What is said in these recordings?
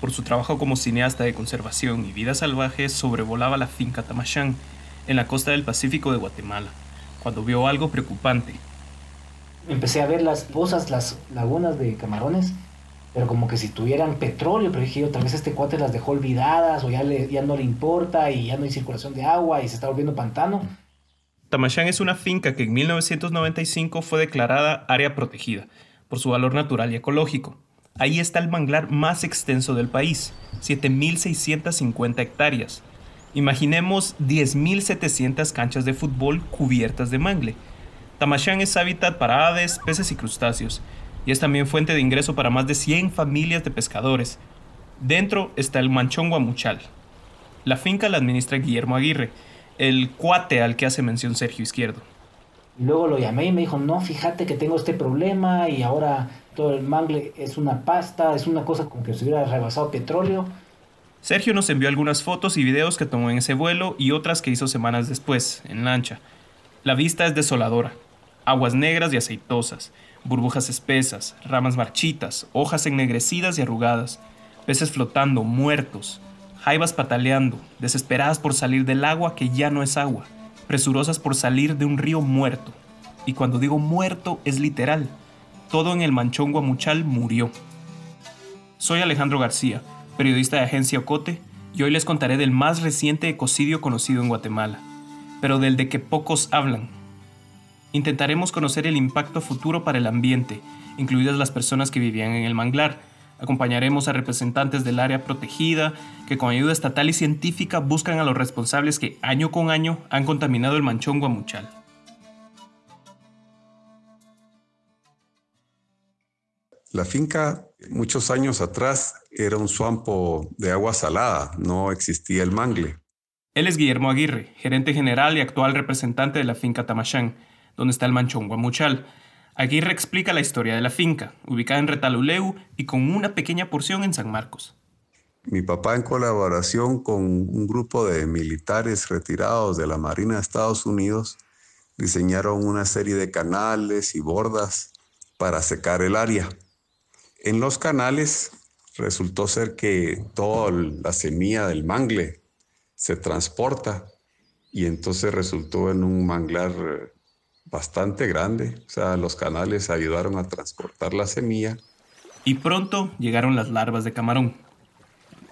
por su trabajo como cineasta de conservación y vida salvaje, sobrevolaba la finca Tamachán, en la costa del Pacífico de Guatemala, cuando vio algo preocupante. Empecé a ver las pozas, las lagunas de camarones, pero como que si tuvieran petróleo, pero dije yo, tal vez este cuate las dejó olvidadas o ya, le, ya no le importa y ya no hay circulación de agua y se está volviendo pantano. Tamachán es una finca que en 1995 fue declarada área protegida por su valor natural y ecológico. Ahí está el manglar más extenso del país, 7.650 hectáreas. Imaginemos 10.700 canchas de fútbol cubiertas de mangle. Tamachán es hábitat para aves, peces y crustáceos, y es también fuente de ingreso para más de 100 familias de pescadores. Dentro está el Manchón Guamuchal. La finca la administra Guillermo Aguirre, el cuate al que hace mención Sergio Izquierdo. Luego lo llamé y me dijo, no, fíjate que tengo este problema y ahora todo el mangle es una pasta, es una cosa como que se hubiera rebasado petróleo. Sergio nos envió algunas fotos y videos que tomó en ese vuelo y otras que hizo semanas después, en lancha. La vista es desoladora. Aguas negras y aceitosas, burbujas espesas, ramas marchitas, hojas ennegrecidas y arrugadas, peces flotando, muertos, jaivas pataleando, desesperadas por salir del agua que ya no es agua presurosas por salir de un río muerto. Y cuando digo muerto es literal. Todo en el manchón Guamuchal murió. Soy Alejandro García, periodista de Agencia Ocote, y hoy les contaré del más reciente ecocidio conocido en Guatemala, pero del de que pocos hablan. Intentaremos conocer el impacto futuro para el ambiente, incluidas las personas que vivían en el manglar, Acompañaremos a representantes del área protegida que con ayuda estatal y científica buscan a los responsables que año con año han contaminado el manchón guamuchal. La finca muchos años atrás era un suampo de agua salada, no existía el mangle. Él es Guillermo Aguirre, gerente general y actual representante de la finca Tamachán, donde está el manchón guamuchal Aguirre explica la historia de la finca, ubicada en Retaluleu y con una pequeña porción en San Marcos. Mi papá, en colaboración con un grupo de militares retirados de la Marina de Estados Unidos, diseñaron una serie de canales y bordas para secar el área. En los canales resultó ser que toda la semilla del mangle se transporta y entonces resultó en un manglar bastante grande. O sea, los canales ayudaron a transportar la semilla. Y pronto llegaron las larvas de camarón.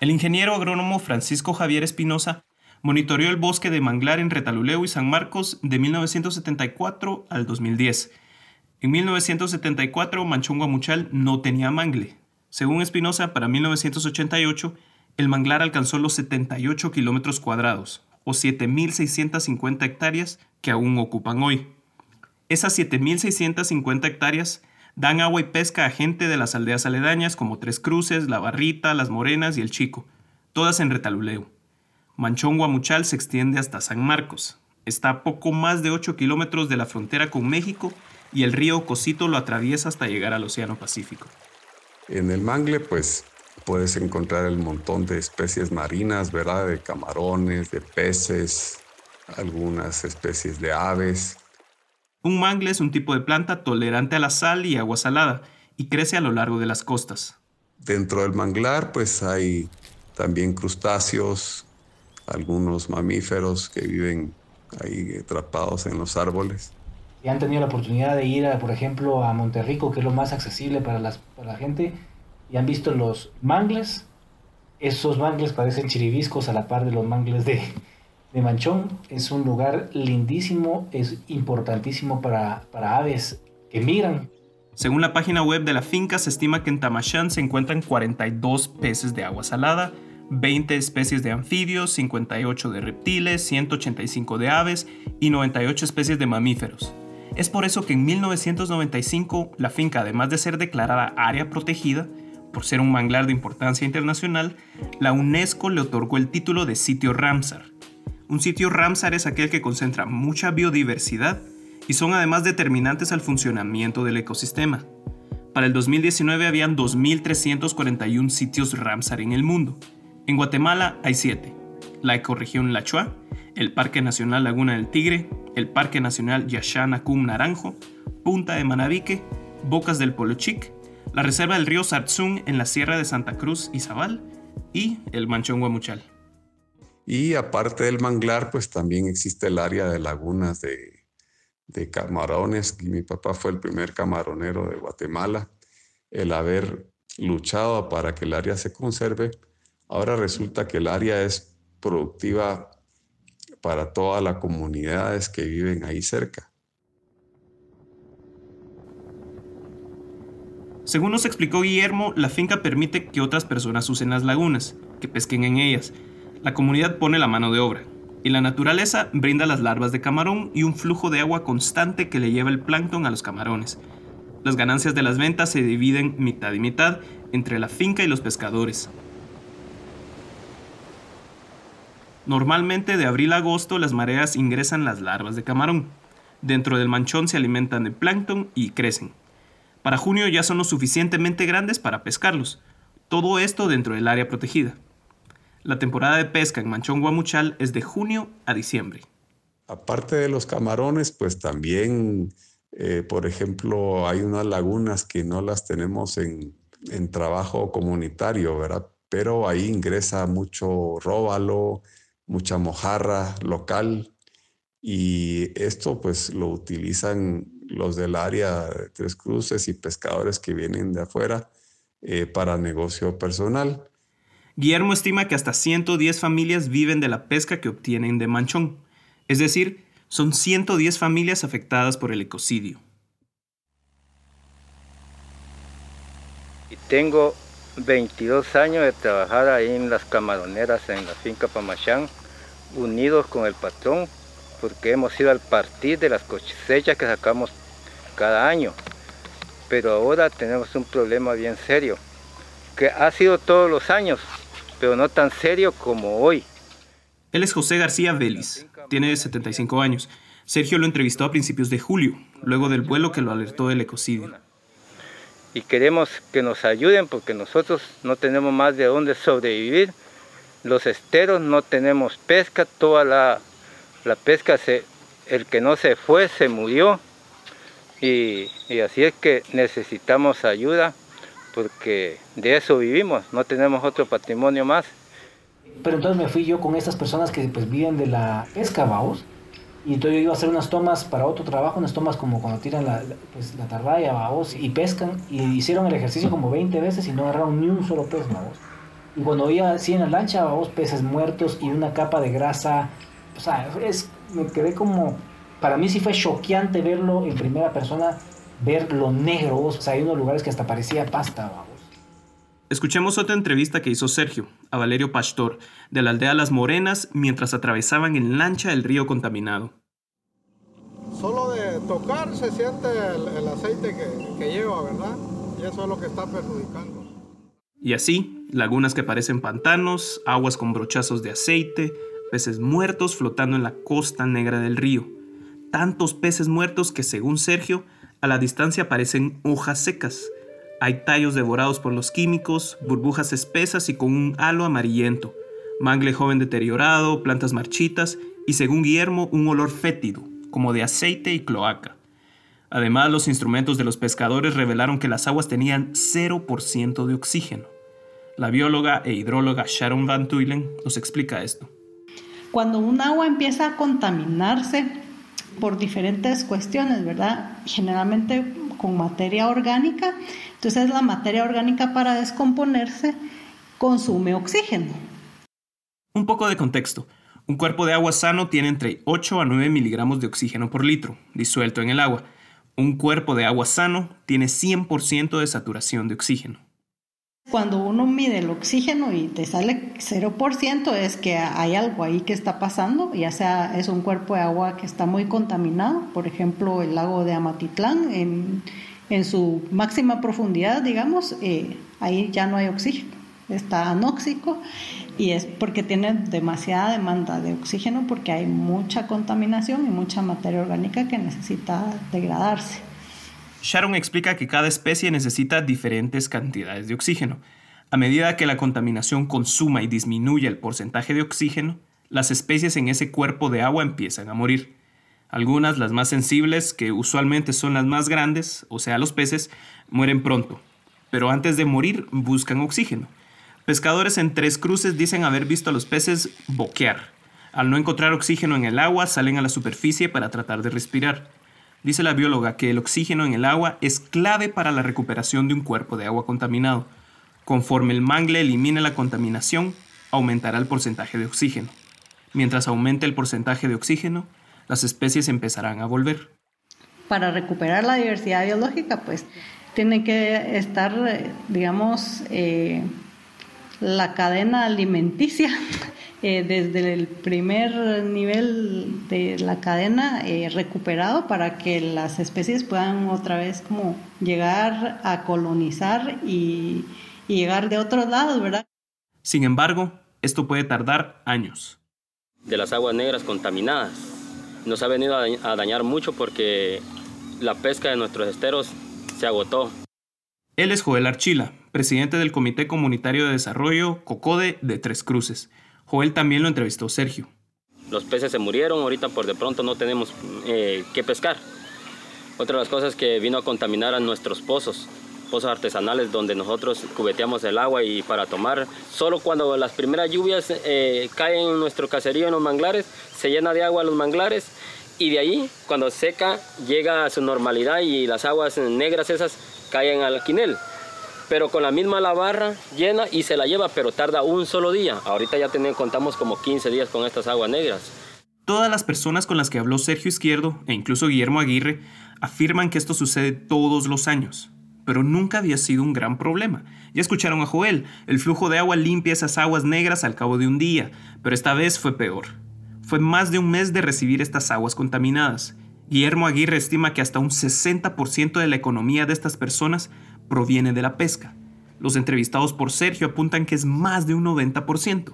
El ingeniero agrónomo Francisco Javier Espinosa monitoreó el bosque de manglar en Retaluleu y San Marcos de 1974 al 2010. En 1974, Manchón Guamuchal no tenía mangle. Según Espinosa, para 1988, el manglar alcanzó los 78 kilómetros cuadrados, o 7.650 hectáreas que aún ocupan hoy. Esas 7.650 hectáreas dan agua y pesca a gente de las aldeas aledañas como Tres Cruces, La Barrita, Las Morenas y El Chico, todas en Retaluleo. Manchón Guamuchal se extiende hasta San Marcos. Está a poco más de 8 kilómetros de la frontera con México y el río Cosito lo atraviesa hasta llegar al Océano Pacífico. En el mangle, pues puedes encontrar el montón de especies marinas, ¿verdad? De camarones, de peces, algunas especies de aves. Un mangle es un tipo de planta tolerante a la sal y agua salada y crece a lo largo de las costas. Dentro del manglar pues hay también crustáceos, algunos mamíferos que viven ahí atrapados en los árboles. Y han tenido la oportunidad de ir, por ejemplo, a Monterrico, que es lo más accesible para, las, para la gente, y han visto los mangles. Esos mangles parecen chiribiscos a la par de los mangles de, de Manchón es un lugar lindísimo, es importantísimo para, para aves que migran. Según la página web de la finca, se estima que en Tamachán se encuentran 42 peces de agua salada, 20 especies de anfibios, 58 de reptiles, 185 de aves y 98 especies de mamíferos. Es por eso que en 1995 la finca, además de ser declarada área protegida, por ser un manglar de importancia internacional, la UNESCO le otorgó el título de sitio Ramsar. Un sitio Ramsar es aquel que concentra mucha biodiversidad y son además determinantes al funcionamiento del ecosistema. Para el 2019 habían 2.341 sitios Ramsar en el mundo. En Guatemala hay 7. La ecorregión Lachua, el Parque Nacional Laguna del Tigre, el Parque Nacional Cum Naranjo, Punta de Manabique, Bocas del Polochic, la Reserva del río Sarzún en la Sierra de Santa Cruz y Zabal y el Manchón Guamuchal. Y aparte del manglar, pues también existe el área de lagunas de, camarones. mi papá fue el primer camaronero de Guatemala. El haber luchado para que el área se conserve, ahora resulta que el área es productiva para todas las comunidades que viven ahí cerca. Según nos explicó Guillermo, la finca permite que otras personas usen las lagunas, que pesquen en ellas. La comunidad pone la mano de obra, y la naturaleza brinda las larvas de camarón y un flujo de agua constante que le lleva el plancton a los camarones. Las ganancias de las ventas se dividen mitad y mitad entre la finca y los pescadores. Normalmente de abril a agosto las mareas ingresan las larvas de camarón. Dentro del manchón se alimentan de plancton y crecen. Para junio ya son lo suficientemente grandes para pescarlos. Todo esto dentro del área protegida. La temporada de pesca en Manchón Guamuchal es de junio a diciembre. Aparte de los camarones, pues también, eh, por ejemplo, hay unas lagunas que no las tenemos en, en trabajo comunitario, ¿verdad? Pero ahí ingresa mucho róbalo, mucha mojarra local y esto pues lo utilizan los del área de Tres Cruces y pescadores que vienen de afuera eh, para negocio personal. Guillermo estima que hasta 110 familias viven de la pesca que obtienen de manchón, es decir, son 110 familias afectadas por el ecocidio. Y tengo 22 años de trabajar ahí en las camaroneras en la finca Pamachán, unidos con el patrón porque hemos ido al partir de las cosechas que sacamos cada año. Pero ahora tenemos un problema bien serio, que ha sido todos los años, pero no tan serio como hoy. Él es José García Vélez, tiene 75 años. Sergio lo entrevistó a principios de julio, luego del vuelo que lo alertó del ecocidio. Y queremos que nos ayuden porque nosotros no tenemos más de dónde sobrevivir. Los esteros no tenemos pesca, toda la la pesca, se, el que no se fue se murió y, así es que necesitamos ayuda porque de eso vivimos, no tenemos otro patrimonio más. Pero entonces me fui yo con estas personas que pues viven de la pesca, vamos. Y entonces yo iba a hacer unas tomas para otro trabajo, unas tomas como cuando tiran la, pues, la vamos, y pescan. Y hicieron el ejercicio como 20 veces y no agarraron ni un solo pez, vamos. Y cuando iba así en la lancha, vamos, peces muertos y una capa de grasa o sea, es, me quedé como, para mí sí fue choqueante verlo en primera persona, ver lo negro, o sea, hay unos lugares que hasta parecía pasta, vamos. Escuchemos otra entrevista que hizo Sergio a Valerio Pastor de la aldea Las Morenas mientras atravesaban en lancha el río contaminado. Solo de tocar se siente el, aceite que, que lleva, ¿verdad? Y eso es lo que está perjudicando. Y así, lagunas que parecen pantanos, aguas con brochazos de aceite, peces muertos flotando en la costa negra del río. Tantos peces muertos que, según Sergio, a la distancia parecen hojas secas. Hay tallos devorados por los químicos, burbujas espesas y con un halo amarillento, mangle joven deteriorado, plantas marchitas y, según Guillermo, un olor fétido, como de aceite y cloaca. Además, los instrumentos de los pescadores revelaron que las aguas tenían 0% de oxígeno. La bióloga e hidróloga Sharon Van Tuylen nos explica esto. Cuando un agua empieza a contaminarse por diferentes cuestiones, ¿verdad? Generalmente con materia orgánica, entonces la materia orgánica para descomponerse consume oxígeno. Un poco de contexto. Un cuerpo de agua sano tiene entre 8 a 9 miligramos de oxígeno por litro, disuelto en el agua. Un cuerpo de agua sano tiene 100% de saturación de oxígeno. Cuando uno mide el oxígeno y te sale 0%, es que hay algo ahí que está pasando, ya sea es un cuerpo de agua que está muy contaminado, por ejemplo el lago de Amatitlán, en, su máxima profundidad, digamos, eh, ahí ya no hay oxígeno, está anóxico y es porque tiene demasiada demanda de oxígeno porque hay mucha contaminación y mucha materia orgánica que necesita degradarse. Sharon explica que cada especie necesita diferentes cantidades de oxígeno. A medida que la contaminación consuma y disminuye el porcentaje de oxígeno, las especies en ese cuerpo de agua empiezan a morir. Algunas, las más sensibles, que usualmente son las más grandes, o sea, los peces, mueren pronto, pero antes de morir buscan oxígeno. Pescadores en Tres Cruces dicen haber visto a los peces boquear. Al no encontrar oxígeno en el agua, salen a la superficie para tratar de respirar. Dice la bióloga que el oxígeno en el agua es clave para la recuperación de un cuerpo de agua contaminado. Conforme el mangle elimine la contaminación, aumentará el porcentaje de oxígeno. Mientras aumente el porcentaje de oxígeno, las especies empezarán a volver. Para recuperar la diversidad biológica, pues tiene que estar, digamos, eh, la cadena alimenticia eh, desde el primer nivel de la cadena eh, recuperado para que las especies puedan otra vez como llegar a colonizar y, y llegar de otros lados, ¿verdad? Sin embargo, esto puede tardar años. De las aguas negras contaminadas. Nos ha venido a dañar mucho porque la pesca de nuestros esteros se agotó. Él es Joel Archila, presidente del Comité Comunitario de Desarrollo COCODE de Tres Cruces. Joel también lo entrevistó Sergio. Los peces se murieron, ahorita por de pronto no tenemos eh, que pescar. Otra de las cosas que vino a contaminar a nuestros pozos, pozos artesanales donde nosotros cubeteamos el agua y para tomar, solo cuando las primeras lluvias eh, caen en nuestro caserío en los manglares, se llena de agua los manglares y de ahí cuando seca llega a su normalidad y las aguas negras esas caen al quinel pero con la misma la barra llena y se la lleva, pero tarda un solo día. Ahorita ya tenemos, contamos como 15 días con estas aguas negras. Todas las personas con las que habló Sergio Izquierdo e incluso Guillermo Aguirre afirman que esto sucede todos los años, pero nunca había sido un gran problema. Ya escucharon a Joel, el flujo de agua limpia esas aguas negras al cabo de un día, pero esta vez fue peor. Fue más de un mes de recibir estas aguas contaminadas. Guillermo Aguirre estima que hasta un 60% de la economía de estas personas proviene de la pesca. Los entrevistados por Sergio apuntan que es más de un 90%.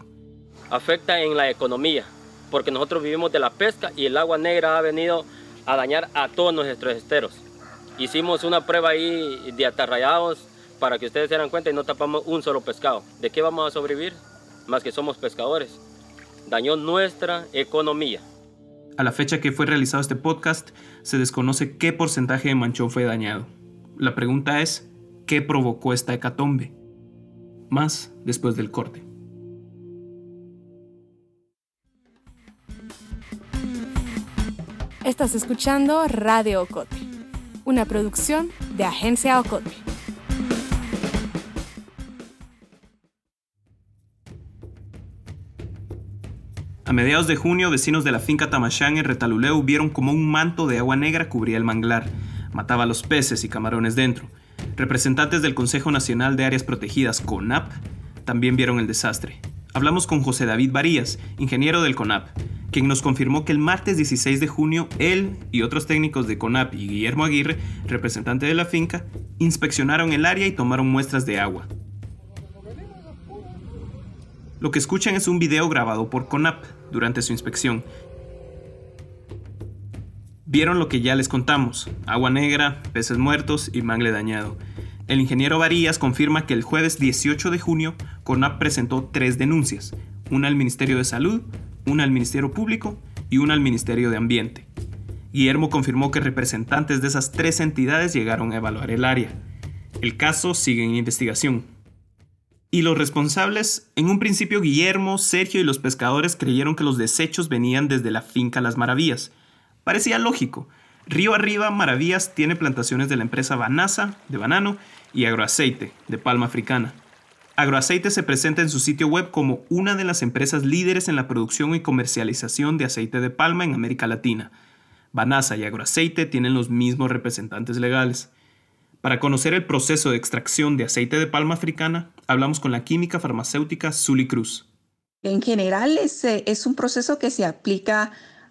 Afecta en la economía, porque nosotros vivimos de la pesca y el agua negra ha venido a dañar a todos nuestros esteros. Hicimos una prueba ahí de atarrayados para que ustedes se den cuenta y no tapamos un solo pescado. ¿De qué vamos a sobrevivir? Más que somos pescadores. Dañó nuestra economía. A la fecha que fue realizado este podcast, se desconoce qué porcentaje de manchón fue dañado. La pregunta es, qué provocó esta hecatombe. Más después del corte. Estás escuchando Radio Ocote, una producción de Agencia Ocote. A mediados de junio, vecinos de la finca Tamashán en Retaluleu vieron como un manto de agua negra cubría el manglar, mataba a los peces y camarones dentro. Representantes del Consejo Nacional de Áreas Protegidas, CONAP, también vieron el desastre. Hablamos con José David Varías, ingeniero del CONAP, quien nos confirmó que el martes 16 de junio él y otros técnicos de CONAP y Guillermo Aguirre, representante de la finca, inspeccionaron el área y tomaron muestras de agua. Lo que escuchan es un video grabado por CONAP durante su inspección Vieron lo que ya les contamos, agua negra, peces muertos y mangle dañado. El ingeniero Varías confirma que el jueves 18 de junio CONAP presentó tres denuncias, una al Ministerio de Salud, una al Ministerio Público y una al Ministerio de Ambiente. Guillermo confirmó que representantes de esas tres entidades llegaron a evaluar el área. El caso sigue en investigación. Y los responsables, en un principio Guillermo, Sergio y los pescadores creyeron que los desechos venían desde la finca Las Maravillas, Parecía lógico. Río arriba, Maravillas tiene plantaciones de la empresa Banasa, de banano, y Agroaceite, de palma africana. Agroaceite se presenta en su sitio web como una de las empresas líderes en la producción y comercialización de aceite de palma en América Latina. Banasa y Agroaceite tienen los mismos representantes legales. Para conocer el proceso de extracción de aceite de palma africana, hablamos con la química farmacéutica Zully Cruz. En general es, es un proceso que se aplica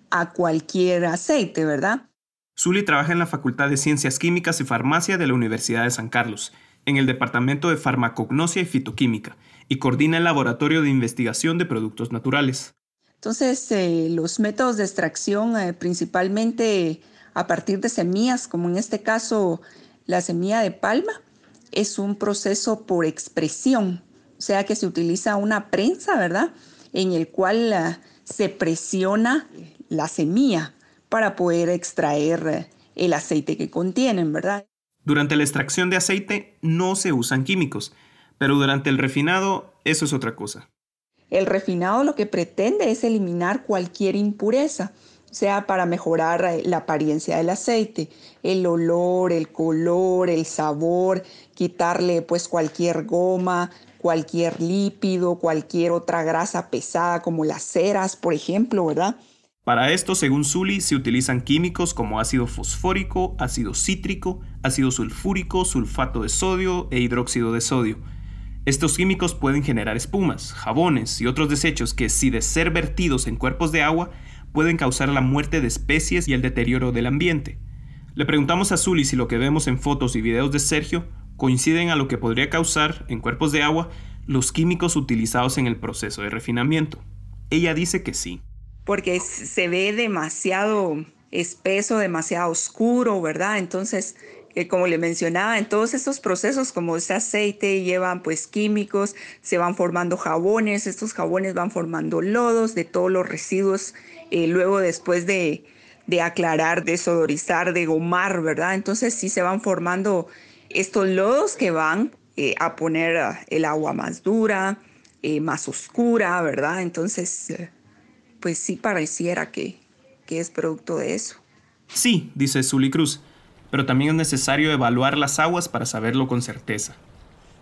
a cualquier aceite, ¿verdad? Zully trabaja en la Facultad de Ciencias Químicas y Farmacia de la Universidad de San Carlos en el Departamento de Farmacognosia y Fitoquímica y coordina el Laboratorio de Investigación de Productos Naturales. Entonces, eh, los métodos de extracción eh, principalmente a partir de semillas, como en este caso la semilla de palma, es un proceso por expresión, o sea que se utiliza una prensa, ¿verdad? En el cual eh, se presiona la semilla para poder extraer el aceite que contienen, ¿verdad? Durante la extracción de aceite no se usan químicos, pero durante el refinado eso es otra cosa. El refinado lo que pretende es eliminar cualquier impureza, sea para mejorar eh, la apariencia del aceite, el olor, el color, el sabor, quitarle pues cualquier goma, cualquier lípido, cualquier otra grasa pesada como las ceras, por ejemplo, ¿verdad? Para esto, según Zully, se utilizan químicos como ácido fosfórico, ácido cítrico, ácido sulfúrico, sulfato de sodio e hidróxido de sodio. Estos químicos pueden generar espumas, jabones y otros desechos que, si de ser vertidos en cuerpos de agua, pueden causar la muerte de especies y el deterioro del ambiente. Le preguntamos a Zully si lo que vemos en fotos y videos de Sergio coinciden a lo que podría causar, en cuerpos de agua, los químicos utilizados en el proceso de refinamiento. Ella dice que sí porque se ve demasiado espeso, demasiado oscuro, ¿verdad? Entonces, eh, como le mencionaba, en todos estos procesos, como ese aceite, llevan pues químicos, se van formando jabones, estos jabones van formando lodos de todos los residuos, eh, luego después de, aclarar, de sodorizar, de gomar, ¿verdad? Entonces sí se van formando estos lodos que van eh, a poner el agua más dura, más oscura, ¿verdad? Entonces pues sí pareciera que, es producto de eso. Sí, dice Zully Cruz, pero también es necesario evaluar las aguas para saberlo con certeza.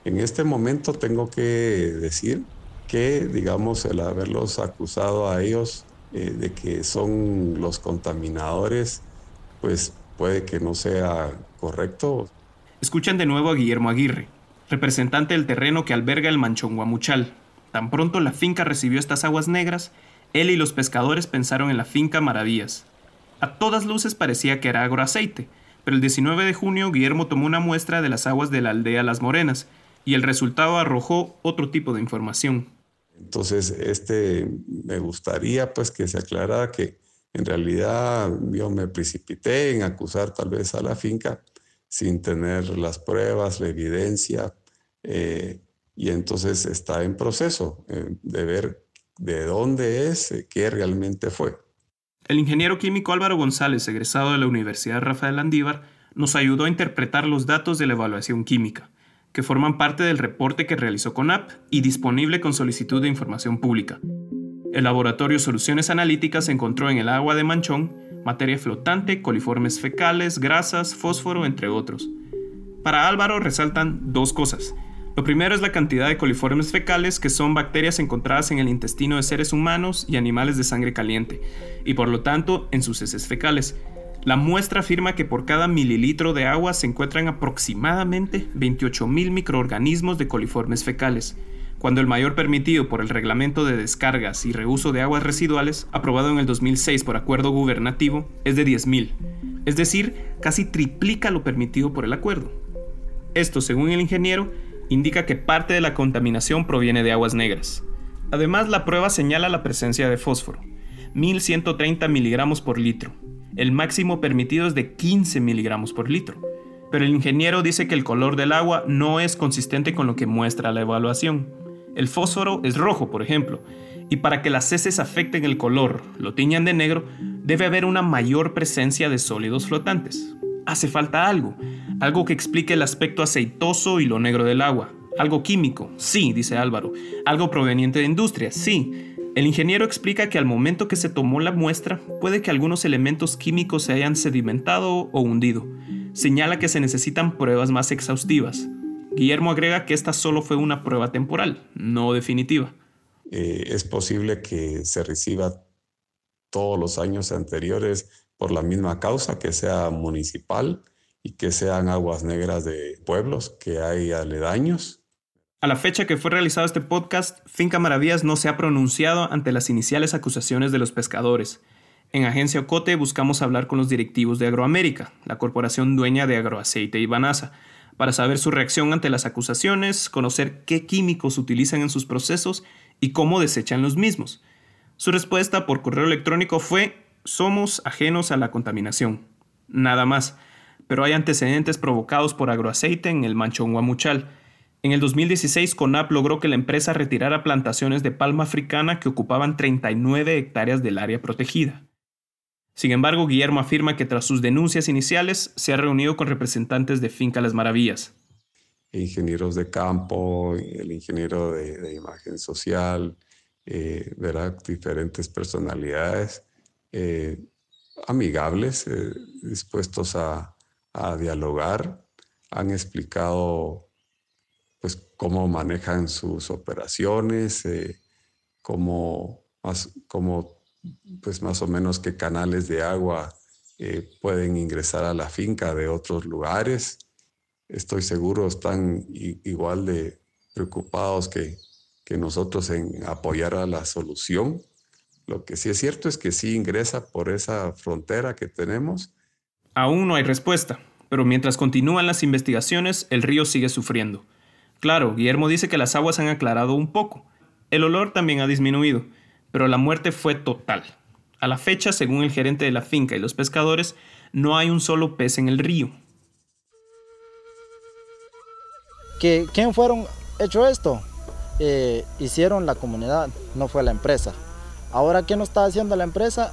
En este momento tengo que decir que, digamos, el haberlos acusado a ellos eh, de que son los contaminadores, pues puede que no sea correcto. Escuchan de nuevo a Guillermo Aguirre, representante del terreno que alberga el Manchón Guamuchal. Tan pronto la finca recibió estas aguas negras, él y los pescadores pensaron en la finca Maravillas. A todas luces parecía que era agroaceite, pero el 19 de junio Guillermo tomó una muestra de las aguas de la aldea Las Morenas y el resultado arrojó otro tipo de información. Entonces, este me gustaría pues que se aclarara que en realidad yo me precipité en acusar tal vez a la finca sin tener las pruebas, la evidencia, eh, y entonces está en proceso eh, de ver de dónde es, eh, qué realmente fue. El ingeniero químico Álvaro González, egresado de la Universidad Rafael Andívar, nos ayudó a interpretar los datos de la evaluación química, que forman parte del reporte que realizó CONAP y disponible con solicitud de información pública. El laboratorio Soluciones Analíticas encontró en el agua de Manchón materia flotante, coliformes fecales, grasas, fósforo, entre otros. Para Álvaro resaltan dos cosas. Lo primero es la cantidad de coliformes fecales, que son bacterias encontradas en el intestino de seres humanos y animales de sangre caliente, y por lo tanto en sus heces fecales. La muestra afirma que por cada mililitro de agua se encuentran aproximadamente 28.000 microorganismos de coliformes fecales, cuando el mayor permitido por el Reglamento de Descargas y Reuso de Aguas Residuales, aprobado en el 2006 por acuerdo gubernativo, es de 10.000, es decir, casi triplica lo permitido por el acuerdo. Esto, según el ingeniero, indica que parte de la contaminación proviene de aguas negras. Además, la prueba señala la presencia de fósforo, 1130 miligramos por litro. El máximo permitido es de 15 miligramos por litro. Pero el ingeniero dice que el color del agua no es consistente con lo que muestra la evaluación. El fósforo es rojo, por ejemplo, y para que las heces afecten el color, lo tiñan de negro, debe haber una mayor presencia de sólidos flotantes. Hace falta algo, algo que explique el aspecto aceitoso y lo negro del agua. Algo químico, sí, dice Álvaro. Algo proveniente de industria, sí. El ingeniero explica que al momento que se tomó la muestra, puede que algunos elementos químicos se hayan sedimentado o hundido. Señala que se necesitan pruebas más exhaustivas. Guillermo agrega que esta solo fue una prueba temporal, no definitiva. Eh, es posible que se reciba todos los años anteriores por la misma causa, que sea municipal y que sean aguas negras de pueblos que hay aledaños. A la fecha que fue realizado este podcast, Finca Maravillas no se ha pronunciado ante las iniciales acusaciones de los pescadores. En Agencia Ocote buscamos hablar con los directivos de Agroamérica, la corporación dueña de Agroaceite y Banasa, para saber su reacción ante las acusaciones, conocer qué químicos utilizan en sus procesos y cómo desechan los mismos. Su respuesta por correo electrónico fue, somos ajenos a la contaminación. Nada más, pero hay antecedentes provocados por agroaceite en el manchón Guamuchal. En el 2016, CONAP logró que la empresa retirara plantaciones de palma africana que ocupaban 39 hectáreas del área protegida. Sin embargo, Guillermo afirma que tras sus denuncias iniciales se ha reunido con representantes de Finca Las Maravillas. Ingenieros de campo, el ingeniero de, imagen social, eh, diferentes personalidades eh, amigables, eh, dispuestos a, dialogar, han explicado pues, cómo manejan sus operaciones, cómo, cómo pues más o menos qué canales de agua eh, pueden ingresar a la finca de otros lugares. Estoy seguro están igual de preocupados que, que nosotros en apoyar a la solución. Lo que sí es cierto es que sí ingresa por esa frontera que tenemos. Aún no hay respuesta, pero mientras continúan las investigaciones, el río sigue sufriendo. Claro, Guillermo dice que las aguas han aclarado un poco. El olor también ha disminuido, pero la muerte fue total. A la fecha, según el gerente de la finca y los pescadores, no hay un solo pez en el río. ¿Quién fueron hecho esto? Eh, hicieron la comunidad, no fue la empresa. Ahora, ¿qué nos está haciendo la empresa?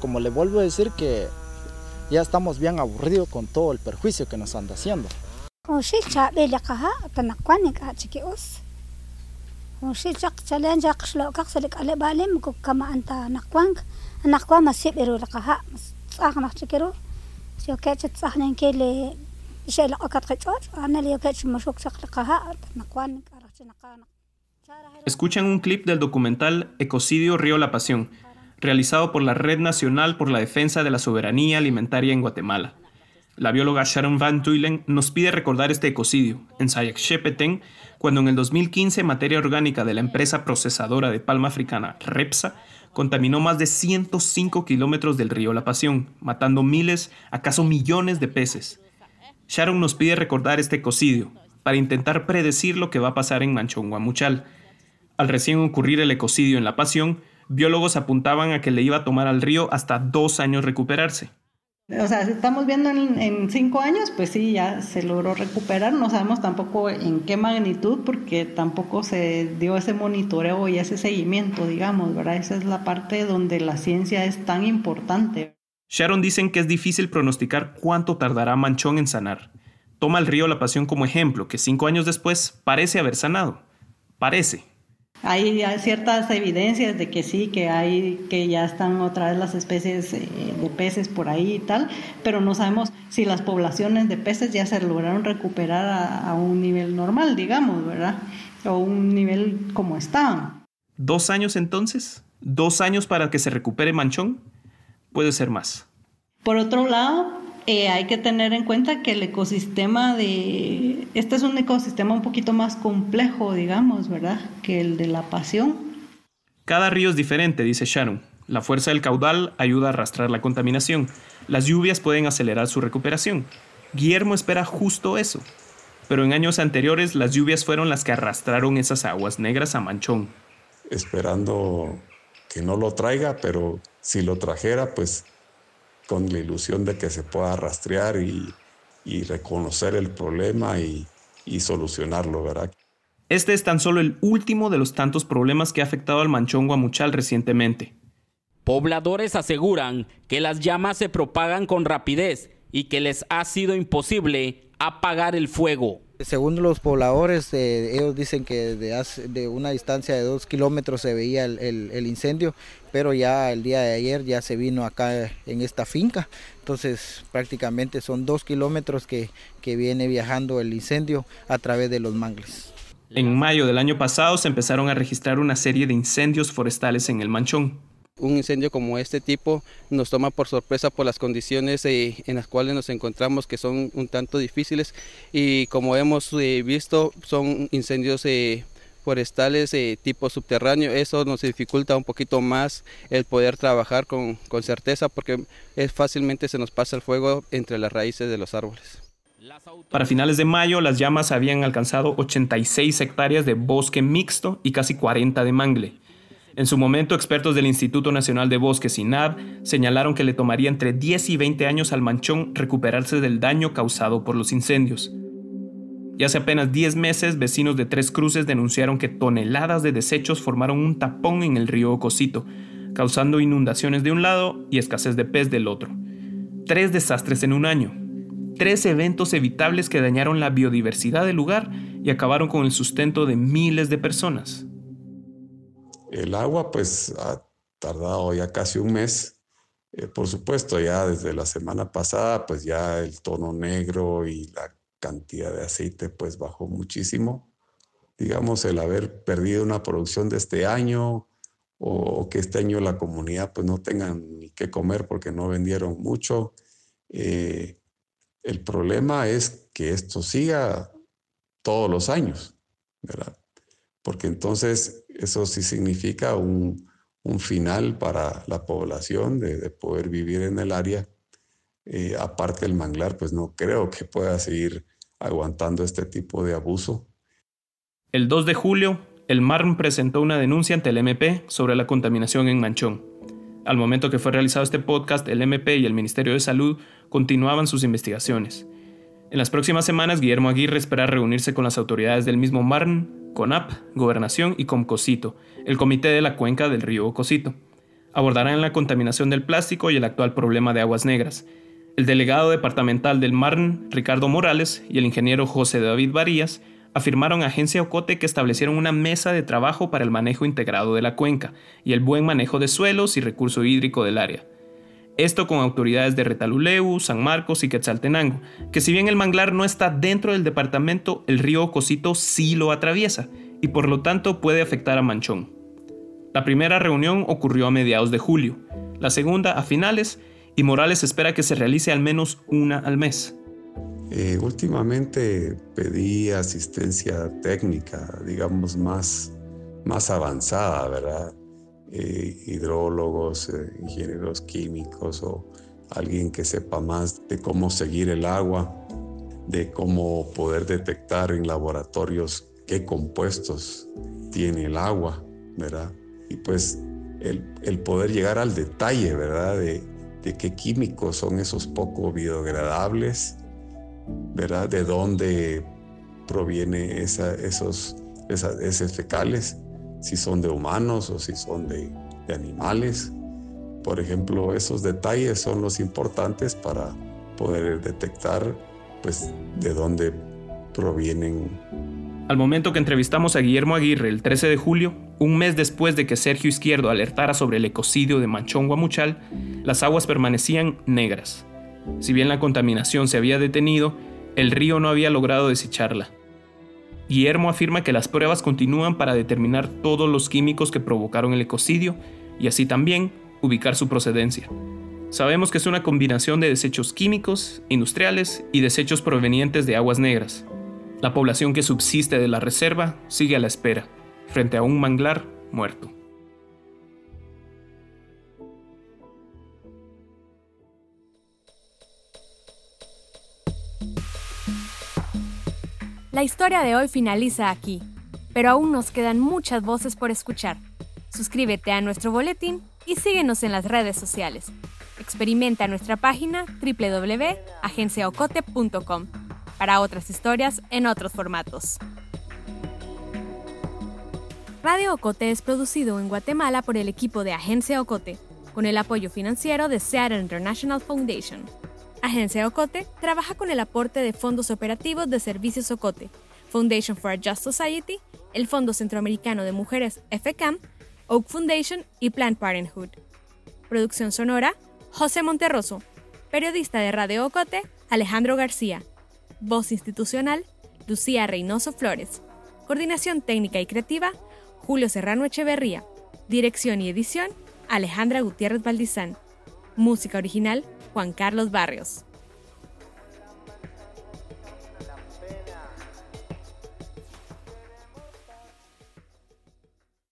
Como le vuelvo a decir que ya estamos bien aburridos con todo el perjuicio que nos anda haciendo. Escuchan un clip del documental Ecocidio Río La Pasión, realizado por la Red Nacional por la Defensa de la Soberanía Alimentaria en Guatemala. La bióloga Sharon Van Tuylen nos pide recordar este ecocidio en Sayak Shepeten, cuando en el 2015 materia orgánica de la empresa procesadora de palma africana Repsa contaminó más de 105 kilómetros del río La Pasión, matando miles, acaso millones de peces. Sharon nos pide recordar este ecocidio para intentar predecir lo que va a pasar en Manchón Guamuchal. Al recién ocurrir el ecocidio en La Pasión, biólogos apuntaban a que le iba a tomar al río hasta dos años recuperarse. O sea, estamos viendo en, cinco años, pues sí, ya se logró recuperar. No sabemos tampoco en qué magnitud, porque tampoco se dio ese monitoreo y ese seguimiento, digamos, ¿verdad? Esa es la parte donde la ciencia es tan importante. Sharon dicen que es difícil pronosticar cuánto tardará Manchón en sanar. Toma el río La Pasión como ejemplo, que cinco años después parece haber sanado. Parece. Hay, ciertas evidencias de que sí, que hay, que ya están otra vez las especies eh, de peces por ahí y tal, pero no sabemos si las poblaciones de peces ya se lograron recuperar a, un nivel normal, digamos, ¿verdad? O un nivel como estaban. ¿Dos años entonces? ¿Dos años para que se recupere Manchón? Puede ser más. Por otro lado, eh, hay que tener en cuenta que el ecosistema de... Este es un ecosistema un poquito más complejo, digamos, ¿verdad? Que el de la pasión. Cada río es diferente, dice Sharon. La fuerza del caudal ayuda a arrastrar la contaminación. Las lluvias pueden acelerar su recuperación. Guillermo espera justo eso. Pero en años anteriores las lluvias fueron las que arrastraron esas aguas negras a Manchón. Esperando que no lo traiga, pero si lo trajera, pues con la ilusión de que se pueda rastrear y, reconocer el problema y, y solucionarlo, ¿verdad? Este es tan solo el último de los tantos problemas que ha afectado al manchón guamuchal recientemente. Pobladores aseguran que las llamas se propagan con rapidez y que les ha sido imposible apagar el fuego. Según los pobladores, eh, ellos dicen que de, una distancia de dos kilómetros se veía el, incendio, pero ya el día de ayer ya se vino acá en esta finca, entonces prácticamente son dos kilómetros que, que viene viajando el incendio a través de los mangles. En mayo del año pasado se empezaron a registrar una serie de incendios forestales en el Manchón un incendio como este tipo nos toma por sorpresa por las condiciones eh, en las cuales nos encontramos que son un tanto difíciles y como hemos eh, visto son incendios eh, forestales tipo subterráneo, eso nos dificulta un poquito más el poder trabajar con, con certeza porque es, fácilmente se nos pasa el fuego entre las raíces de los árboles. Para finales de mayo, las llamas habían alcanzado 86 hectáreas de bosque mixto y casi 40 de mangle. En su momento, expertos del Instituto Nacional de Bosques, INAB, señalaron que le tomaría entre 10 y 20 años al manchón recuperarse del daño causado por los incendios. Y hace apenas 10 meses, vecinos de Tres Cruces denunciaron que toneladas de desechos formaron un tapón en el río Ocosito, causando inundaciones de un lado y escasez de pez del otro. Tres desastres en un año. Tres eventos evitables que dañaron la biodiversidad del lugar y acabaron con el sustento de miles de personas. El agua pues ha tardado ya casi un mes. Eh, por supuesto, ya desde la semana pasada pues ya el tono negro y la cantidad de aceite pues bajó muchísimo. Digamos, el haber perdido una producción de este año o que este año la comunidad pues no tenga ni qué comer porque no vendieron mucho. Eh, el problema es que esto siga todos los años, ¿verdad? Porque entonces eso sí significa un, final para la población de, poder vivir en el área. Eh, aparte el manglar, pues no creo que pueda seguir aguantando este tipo de abuso. El 2 de julio, el MARM presentó una denuncia ante el MP sobre la contaminación en Manchón. Al momento que fue realizado este podcast, el MP y el Ministerio de Salud continuaban sus investigaciones. En las próximas semanas, Guillermo Aguirre espera reunirse con las autoridades del mismo MARN, CONAP, Gobernación y Comcosito, el comité de la cuenca del río Cosito. Abordarán la contaminación del plástico y el actual problema de aguas negras, el delegado departamental del MARN, Ricardo Morales, y el ingeniero José David Varías afirmaron a Agencia Ocote que establecieron una mesa de trabajo para el manejo integrado de la cuenca y el buen manejo de suelos y recurso hídrico del área. Esto con autoridades de Retaluleu, San Marcos y Quetzaltenango, que si bien el manglar no está dentro del departamento, el río Cosito sí lo atraviesa y por lo tanto puede afectar a Manchón. La primera reunión ocurrió a mediados de julio, la segunda a finales y Morales espera que se realice al menos una al mes. Eh, últimamente pedí asistencia técnica, digamos, más, más avanzada, ¿verdad? Eh, hidrólogos, eh, ingenieros químicos o alguien que sepa más de cómo seguir el agua, de cómo poder detectar en laboratorios qué compuestos tiene el agua, ¿verdad? Y pues el, el poder llegar al detalle, ¿verdad? De, de qué químicos son esos poco biodegradables, ¿verdad? De dónde proviene esa, esos esas fecales, si son de humanos o si son de, animales. Por ejemplo, esos detalles son los importantes para poder detectar pues de dónde provienen al momento que entrevistamos a Guillermo Aguirre el 13 de julio, un mes después de que Sergio Izquierdo alertara sobre el ecocidio de Manchón Guamuchal, las aguas permanecían negras. Si bien la contaminación se había detenido, el río no había logrado desecharla. Guillermo afirma que las pruebas continúan para determinar todos los químicos que provocaron el ecocidio y así también ubicar su procedencia. Sabemos que es una combinación de desechos químicos, industriales y desechos provenientes de aguas negras. La población que subsiste de la reserva sigue a la espera, frente a un manglar muerto. La historia de hoy finaliza aquí, pero aún nos quedan muchas voces por escuchar. Suscríbete a nuestro boletín y síguenos en las redes sociales. Experimenta nuestra página www.agenciaocote.com para otras historias en otros formatos. Radio Ocote es producido en Guatemala por el equipo de Agencia Ocote, con el apoyo financiero de Seattle International Foundation. Agencia Ocote trabaja con el aporte de fondos operativos de Servicios Ocote, Foundation for a Just Society, el Fondo Centroamericano de Mujeres FCAM, Oak Foundation y Planned Parenthood. Producción sonora, José Monterroso. Periodista de Radio Ocote, Alejandro García. Voz institucional, Lucía Reynoso Flores. Coordinación técnica y creativa, Julio Serrano Echeverría. Dirección y edición, Alejandra Gutiérrez Valdizán. Música original, Juan Carlos Barrios.